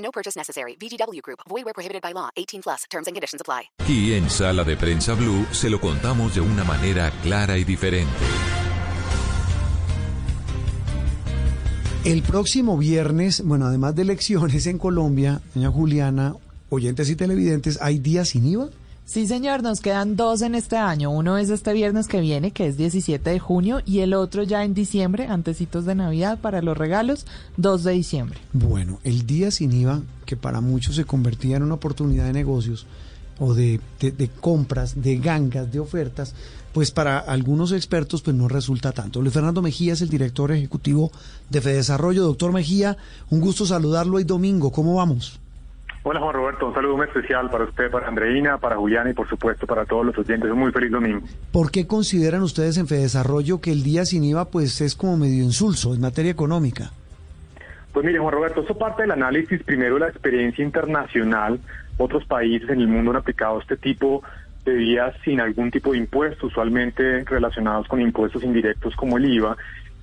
No purchase necessary. VGW Group. Void where prohibited by law. 18 plus. Terms and conditions apply. Y en Sala de Prensa Blue se lo contamos de una manera clara y diferente. El próximo viernes, bueno, además de elecciones en Colombia, doña Juliana, oyentes y televidentes, ¿hay días sin IVA? Sí, señor, nos quedan dos en este año. Uno es este viernes que viene, que es 17 de junio, y el otro ya en diciembre, antecitos de Navidad para los regalos, 2 de diciembre. Bueno, el día sin IVA, que para muchos se convertía en una oportunidad de negocios o de, compras, de gangas, de ofertas, pues para algunos expertos pues no resulta tanto. Luis Fernando Mejía es el director ejecutivo de Fedesarrollo. Doctor Mejía, un gusto saludarlo hoy domingo. ¿Cómo vamos? Hola Juan Roberto, un saludo muy especial para usted, para Andreina, para Juliana y por supuesto para todos los oyentes. Un muy feliz domingo. ¿Por qué consideran ustedes en Fedesarrollo que el día sin IVA pues es como medio insulso en materia económica? Pues mire Juan Roberto, eso parte del análisis primero de la experiencia internacional. Otros países en el mundo han aplicado este tipo de días sin algún tipo de impuesto, usualmente relacionados con impuestos indirectos como el IVA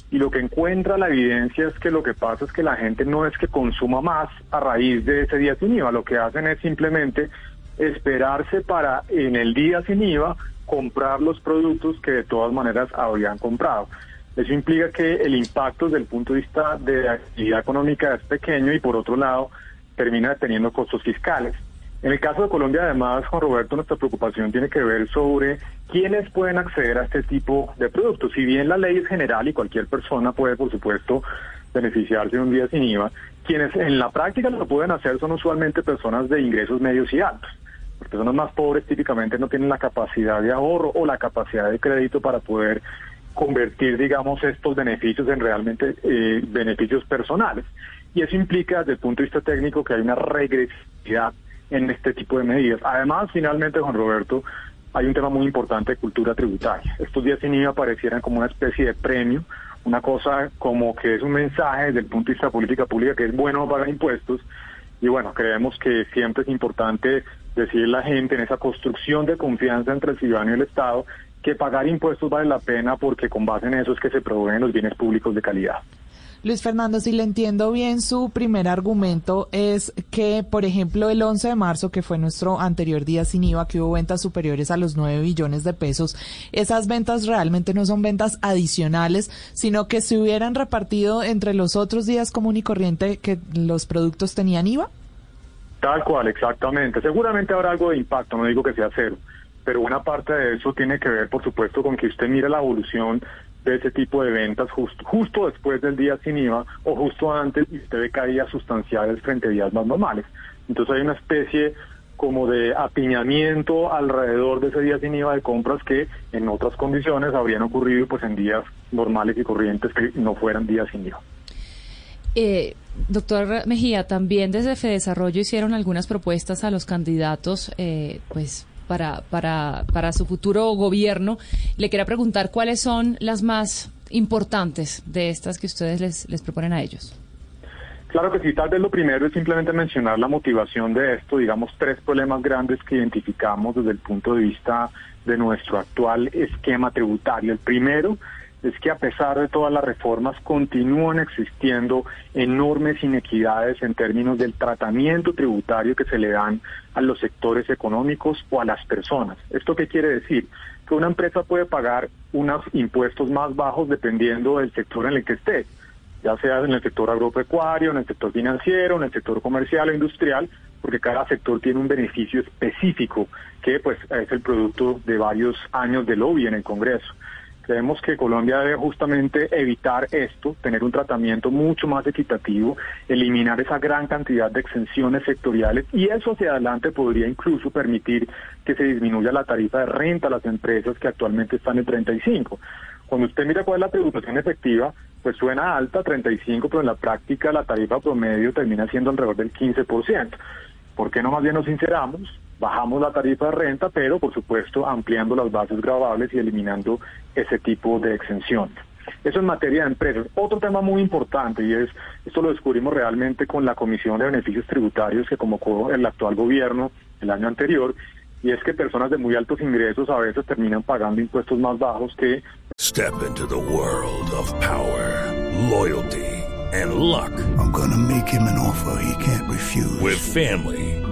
y lo que encuentra la evidencia es que lo que pasa es que la gente no es que consuma más a raíz de ese día sin IVA, lo que hacen es simplemente esperarse para en el día sin IVA comprar los productos que de todas maneras habrían comprado. Eso implica que el impacto desde el punto de vista de actividad económica es pequeño y por otro lado termina teniendo costos fiscales. En el caso de Colombia, además, Juan Roberto, nuestra preocupación tiene que ver sobre quiénes pueden acceder a este tipo de productos. Si bien la ley es general y cualquier persona puede, por supuesto, beneficiarse de un día sin IVA, quienes en la práctica lo pueden hacer son usualmente personas de ingresos medios y altos. Las personas más pobres típicamente no tienen la capacidad de ahorro o la capacidad de crédito para poder convertir, digamos, estos beneficios en realmente eh, beneficios personales. Y eso implica, desde el punto de vista técnico, que hay una regresividad en este tipo de medidas. Además, finalmente, Juan Roberto, hay un tema muy importante de cultura tributaria. Estos días sin IVA parecieran como una especie de premio, una cosa como que es un mensaje desde el punto de vista de política pública que es bueno pagar impuestos. Y bueno, creemos que siempre es importante decirle a la gente en esa construcción de confianza entre el ciudadano y el Estado que pagar impuestos vale la pena porque con base en eso es que se proveen los bienes públicos de calidad. Luis Fernando, si le entiendo bien, su primer argumento es que, por ejemplo, el 11 de marzo, que fue nuestro anterior día sin IVA, que hubo ventas superiores a los 9 billones de pesos, esas ventas realmente no son ventas adicionales, sino que se hubieran repartido entre los otros días común y corriente que los productos tenían IVA. Tal cual, exactamente. Seguramente habrá algo de impacto, no digo que sea cero, pero una parte de eso tiene que ver, por supuesto, con que usted mire la evolución de ese tipo de ventas justo, justo después del día sin IVA o justo antes y usted ve caídas sustanciales frente a días más normales. Entonces hay una especie como de apiñamiento alrededor de ese día sin IVA de compras que en otras condiciones habrían ocurrido pues en días normales y corrientes que no fueran días sin IVA. Eh, doctor Mejía, también desde Fedesarrollo hicieron algunas propuestas a los candidatos, eh, pues para, para, para su futuro gobierno. Le quería preguntar cuáles son las más importantes de estas que ustedes les, les proponen a ellos. Claro que sí, tal vez lo primero es simplemente mencionar la motivación de esto, digamos, tres problemas grandes que identificamos desde el punto de vista de nuestro actual esquema tributario. El primero es que a pesar de todas las reformas continúan existiendo enormes inequidades en términos del tratamiento tributario que se le dan a los sectores económicos o a las personas. ¿Esto qué quiere decir? Que una empresa puede pagar unos impuestos más bajos dependiendo del sector en el que esté, ya sea en el sector agropecuario, en el sector financiero, en el sector comercial o industrial, porque cada sector tiene un beneficio específico que pues es el producto de varios años de lobby en el Congreso. Creemos que Colombia debe justamente evitar esto, tener un tratamiento mucho más equitativo, eliminar esa gran cantidad de exenciones sectoriales y eso hacia adelante podría incluso permitir que se disminuya la tarifa de renta a las empresas que actualmente están en 35. Cuando usted mira cuál es la tributación efectiva, pues suena alta, 35, pero en la práctica la tarifa promedio termina siendo alrededor del 15%. ¿Por qué no más bien nos sinceramos? Bajamos la tarifa de renta, pero por supuesto ampliando las bases grabables y eliminando ese tipo de exenciones. Eso en materia de empresas. Otro tema muy importante, y es, esto lo descubrimos realmente con la Comisión de Beneficios Tributarios que convocó el actual gobierno el año anterior, y es que personas de muy altos ingresos a veces terminan pagando impuestos más bajos que... Step into the world of power, loyalty, and luck. I'm gonna make him an offer he can't refuse. With family,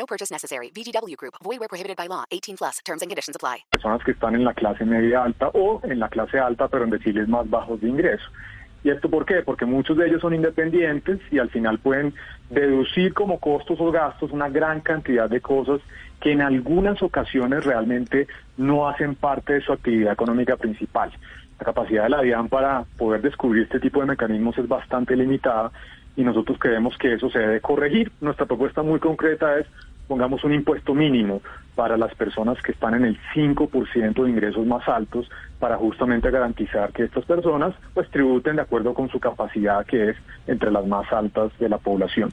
No purchase necessary. VGW Group. Void where prohibited by law. 18 plus. Terms and conditions apply. Personas que están en la clase media alta o en la clase alta, pero en deciles más bajos de ingreso. ¿Y esto por qué? Porque muchos de ellos son independientes y al final pueden deducir como costos o gastos una gran cantidad de cosas que en algunas ocasiones realmente no hacen parte de su actividad económica principal. La capacidad de la DIAN para poder descubrir este tipo de mecanismos es bastante limitada y nosotros creemos que eso se debe corregir. Nuestra propuesta muy concreta es pongamos un impuesto mínimo para las personas que están en el 5% de ingresos más altos para justamente garantizar que estas personas pues tributen de acuerdo con su capacidad que es entre las más altas de la población.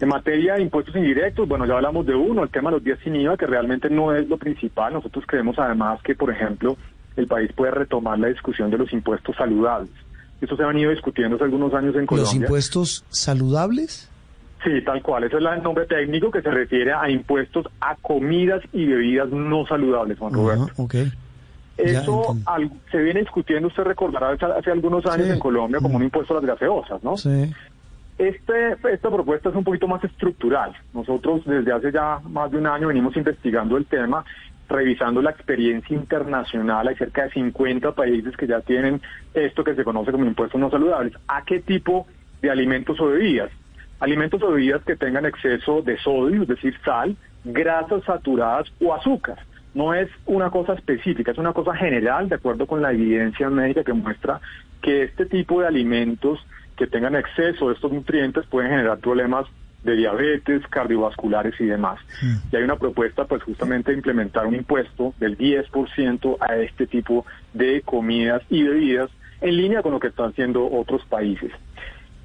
En materia de impuestos indirectos, bueno, ya hablamos de uno, el tema de los días sin IVA, que realmente no es lo principal. Nosotros creemos además que, por ejemplo, el país puede retomar la discusión de los impuestos saludables. Eso se han ido discutiendo hace algunos años en Colombia. ¿Los impuestos saludables? Sí, tal cual. Ese es el nombre técnico que se refiere a impuestos a comidas y bebidas no saludables, Juan Roberto. Ajá, ok. Eso al- se viene discutiendo, usted recordará, hace, hace algunos años Sí. en Colombia como un impuesto a las gaseosas, ¿no? Sí. Este, esta propuesta es un poquito más estructural. Nosotros desde hace ya más de un año venimos investigando el tema, revisando la experiencia internacional. Hay cerca de 50 países que ya tienen esto que se conoce como impuestos no saludables. ¿A qué tipo de alimentos o bebidas? Alimentos o bebidas que tengan exceso de sodio, es decir, sal, grasas saturadas o azúcar. No es una cosa específica, es una cosa general, de acuerdo con la evidencia médica que muestra que este tipo de alimentos que tengan exceso de estos nutrientes pueden generar problemas de diabetes, cardiovasculares y demás. Y hay una propuesta, pues justamente de implementar un impuesto del 10% a este tipo de comidas y bebidas en línea con lo que están haciendo otros países.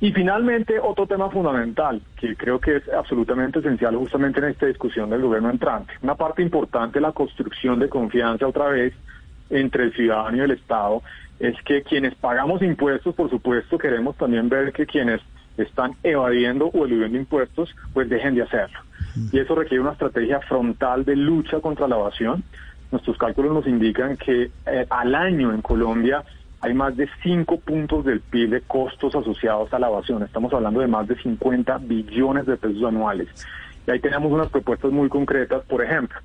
Y finalmente, otro tema fundamental, que creo que es absolutamente esencial justamente en esta discusión del gobierno entrante. Una parte importante de la construcción de confianza otra vez entre el ciudadano y el Estado es que quienes pagamos impuestos, por supuesto, queremos también ver que quienes están evadiendo o eludiendo impuestos, pues dejen de hacerlo. Y eso requiere una estrategia frontal de lucha contra la evasión. Nuestros cálculos nos indican que eh, al año en Colombia hay más de 5 puntos del PIB de costos asociados a la evasión. Estamos hablando de más de 50 billones de pesos anuales. Y ahí tenemos unas propuestas muy concretas, por ejemplo,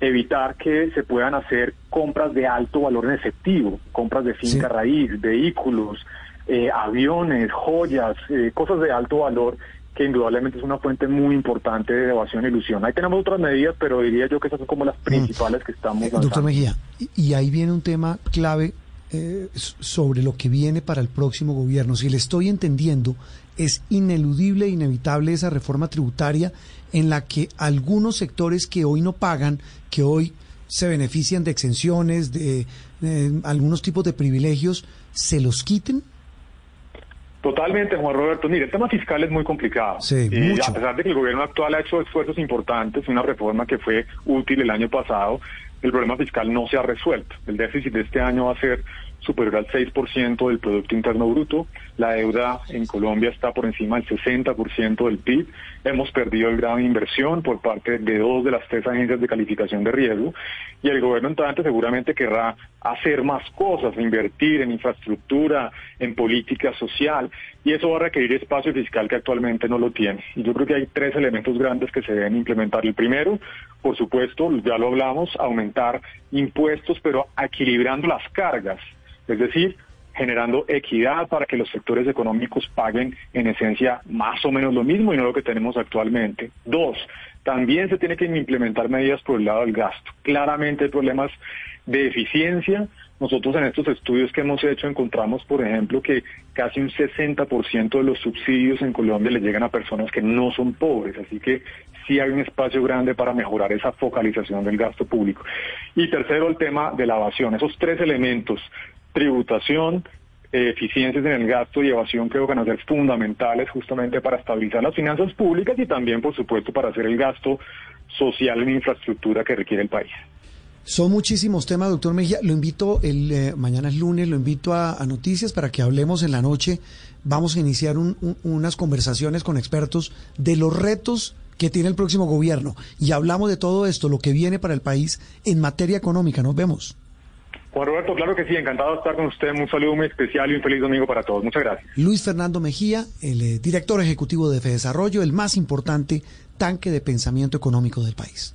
evitar que se puedan hacer compras de alto valor en efectivo, compras de finca Sí. raíz, vehículos, eh, aviones, joyas, eh, cosas de alto valor que indudablemente es una fuente muy importante de evasión e ilusión. Ahí tenemos otras medidas, pero diría yo que esas son como las principales que estamos lanzando. Doctor Mejía, y ahí viene un tema clave eh, sobre lo que viene para el próximo gobierno. Si le estoy entendiendo, es ineludible e inevitable esa reforma tributaria en la que algunos sectores que hoy no pagan, que hoy se benefician de exenciones, de, de algunos tipos de privilegios, se los quiten. Totalmente, Juan Roberto. Mire, el tema fiscal es muy complicado. Sí, y mucho. a pesar de que el gobierno actual ha hecho esfuerzos importantes, una reforma que fue útil el año pasado, el problema fiscal no se ha resuelto. El déficit de este año va a ser superior al 6% del Producto Interno Bruto. La deuda en Colombia está por encima del 60% del PIB. Hemos perdido el grado de inversión por parte de dos de las tres agencias de calificación de riesgo. Y el gobierno entrante seguramente querrá hacer más cosas, invertir en infraestructura, en política social. Y eso va a requerir espacio fiscal que actualmente no lo tiene. Y yo creo que hay tres elementos grandes que se deben implementar. El primero, por supuesto, ya lo hablamos, aumentar impuestos, pero equilibrando las cargas. Es decir, generando equidad para que los sectores económicos paguen en esencia más o menos lo mismo y no lo que tenemos actualmente. Dos, también se tiene que implementar medidas por el lado del gasto. Claramente hay problemas de eficiencia. Nosotros en estos estudios que hemos hecho encontramos, por ejemplo, que casi un 60% de los subsidios en Colombia le llegan a personas que no son pobres, así que sí hay un espacio grande para mejorar esa focalización del gasto público. Y tercero, el tema de la evasión. Esos tres elementos, tributación, eficiencias en el gasto y evasión creo que van a ser fundamentales justamente para estabilizar las finanzas públicas y también, por supuesto, para hacer el gasto social en infraestructura que requiere el país. Son muchísimos temas, doctor Mejía. Lo invito, el eh, mañana es lunes, lo invito a, noticias para que hablemos en la noche. Vamos a iniciar unas conversaciones con expertos de los retos que tiene el próximo gobierno y hablamos de todo esto, lo que viene para el país en materia económica. Nos vemos. Juan Roberto, claro que sí, encantado de estar con usted. Un saludo muy especial y un feliz domingo para todos. Muchas gracias. Luis Fernando Mejía, el eh, director ejecutivo de Desarrollo, el más importante tanque de pensamiento económico del país.